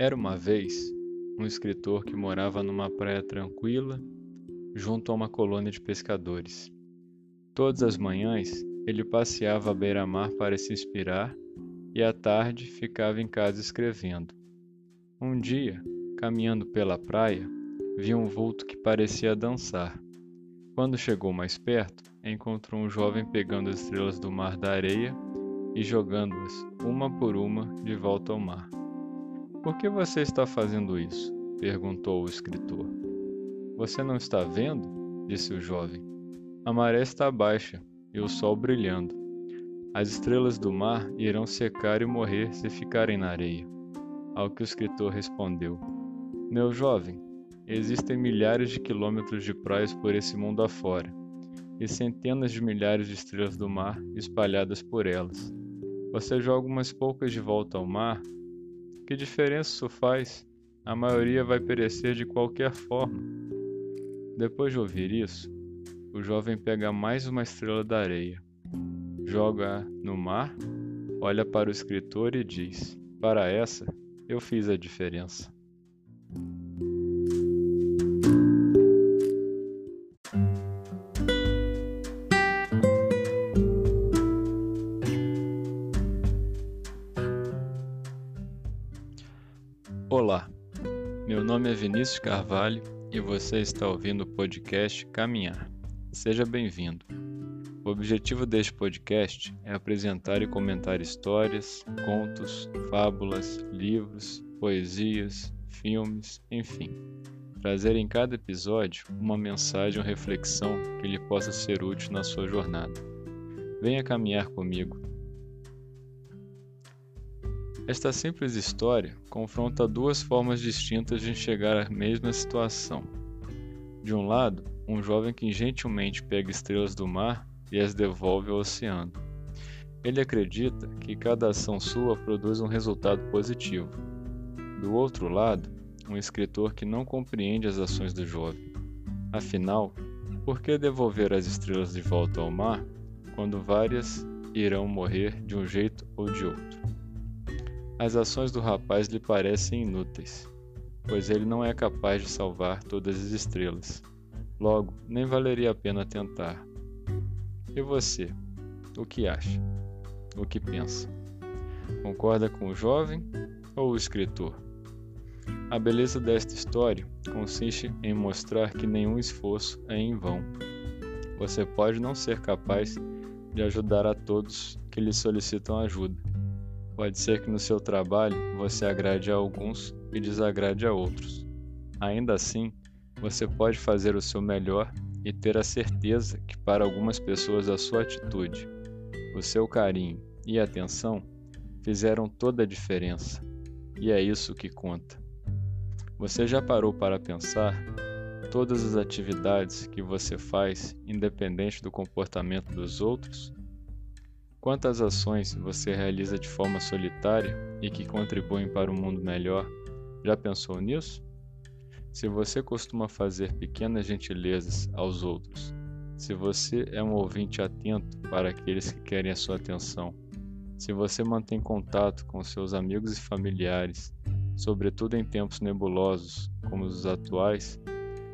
Era uma vez um escritor que morava numa praia tranquila, junto a uma colônia de pescadores. Todas as manhãs ele passeava à beira-mar para se inspirar e à tarde ficava em casa escrevendo. Um dia, caminhando pela praia, viu um vulto que parecia dançar. Quando chegou mais perto, encontrou um jovem pegando as estrelas do mar da areia e jogando-as, uma por uma, de volta ao mar. Por que você está fazendo isso? perguntou o escritor. Você não está vendo? disse o jovem. A maré está baixa e o sol brilhando. As estrelas do mar irão secar e morrer se ficarem na areia. Ao que o escritor respondeu: Meu jovem, existem milhares de quilômetros de praias por esse mundo afora e centenas de milhares de estrelas do mar espalhadas por elas. Você joga umas poucas de volta ao mar que diferença isso faz? A maioria vai perecer de qualquer forma. Depois de ouvir isso, o jovem pega mais uma estrela da areia, joga no mar, olha para o escritor e diz: Para essa, eu fiz a diferença. Olá, meu nome é Vinícius Carvalho e você está ouvindo o podcast Caminhar. Seja bem-vindo. O objetivo deste podcast é apresentar e comentar histórias, contos, fábulas, livros, poesias, filmes, enfim. Trazer em cada episódio uma mensagem ou reflexão que lhe possa ser útil na sua jornada. Venha caminhar comigo esta simples história confronta duas formas distintas de enxergar a mesma situação. De um lado, um jovem que gentilmente pega estrelas do mar e as devolve ao oceano. Ele acredita que cada ação sua produz um resultado positivo. Do outro lado, um escritor que não compreende as ações do jovem. Afinal, por que devolver as estrelas de volta ao mar quando várias irão morrer de um jeito ou de outro? As ações do rapaz lhe parecem inúteis, pois ele não é capaz de salvar todas as estrelas. Logo, nem valeria a pena tentar. E você? O que acha? O que pensa? Concorda com o jovem ou o escritor? A beleza desta história consiste em mostrar que nenhum esforço é em vão. Você pode não ser capaz de ajudar a todos que lhe solicitam ajuda, Pode ser que no seu trabalho você agrade a alguns e desagrade a outros. Ainda assim, você pode fazer o seu melhor e ter a certeza que para algumas pessoas a sua atitude, o seu carinho e atenção fizeram toda a diferença. E é isso que conta. Você já parou para pensar todas as atividades que você faz, independente do comportamento dos outros? Quantas ações você realiza de forma solitária e que contribuem para um mundo melhor? Já pensou nisso? Se você costuma fazer pequenas gentilezas aos outros, se você é um ouvinte atento para aqueles que querem a sua atenção, se você mantém contato com seus amigos e familiares, sobretudo em tempos nebulosos como os atuais,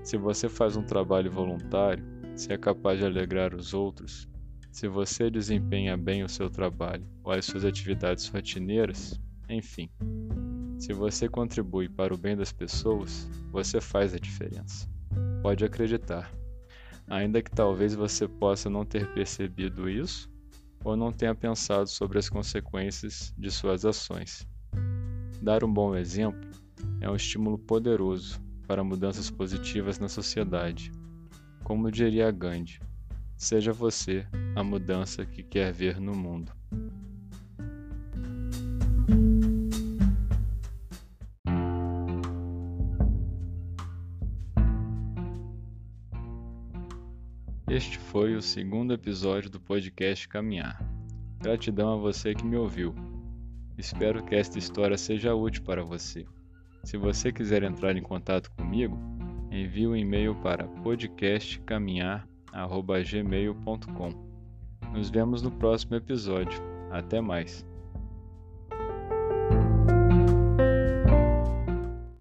se você faz um trabalho voluntário, se é capaz de alegrar os outros, se você desempenha bem o seu trabalho ou as suas atividades rotineiras, enfim, se você contribui para o bem das pessoas, você faz a diferença. Pode acreditar. Ainda que talvez você possa não ter percebido isso ou não tenha pensado sobre as consequências de suas ações. Dar um bom exemplo é um estímulo poderoso para mudanças positivas na sociedade. Como diria Gandhi, seja você a mudança que quer ver no mundo. Este foi o segundo episódio do podcast Caminhar. Gratidão a você que me ouviu. Espero que esta história seja útil para você. Se você quiser entrar em contato comigo, envie um e-mail para podcastcaminhar.gmail.com. Nos vemos no próximo episódio. Até mais.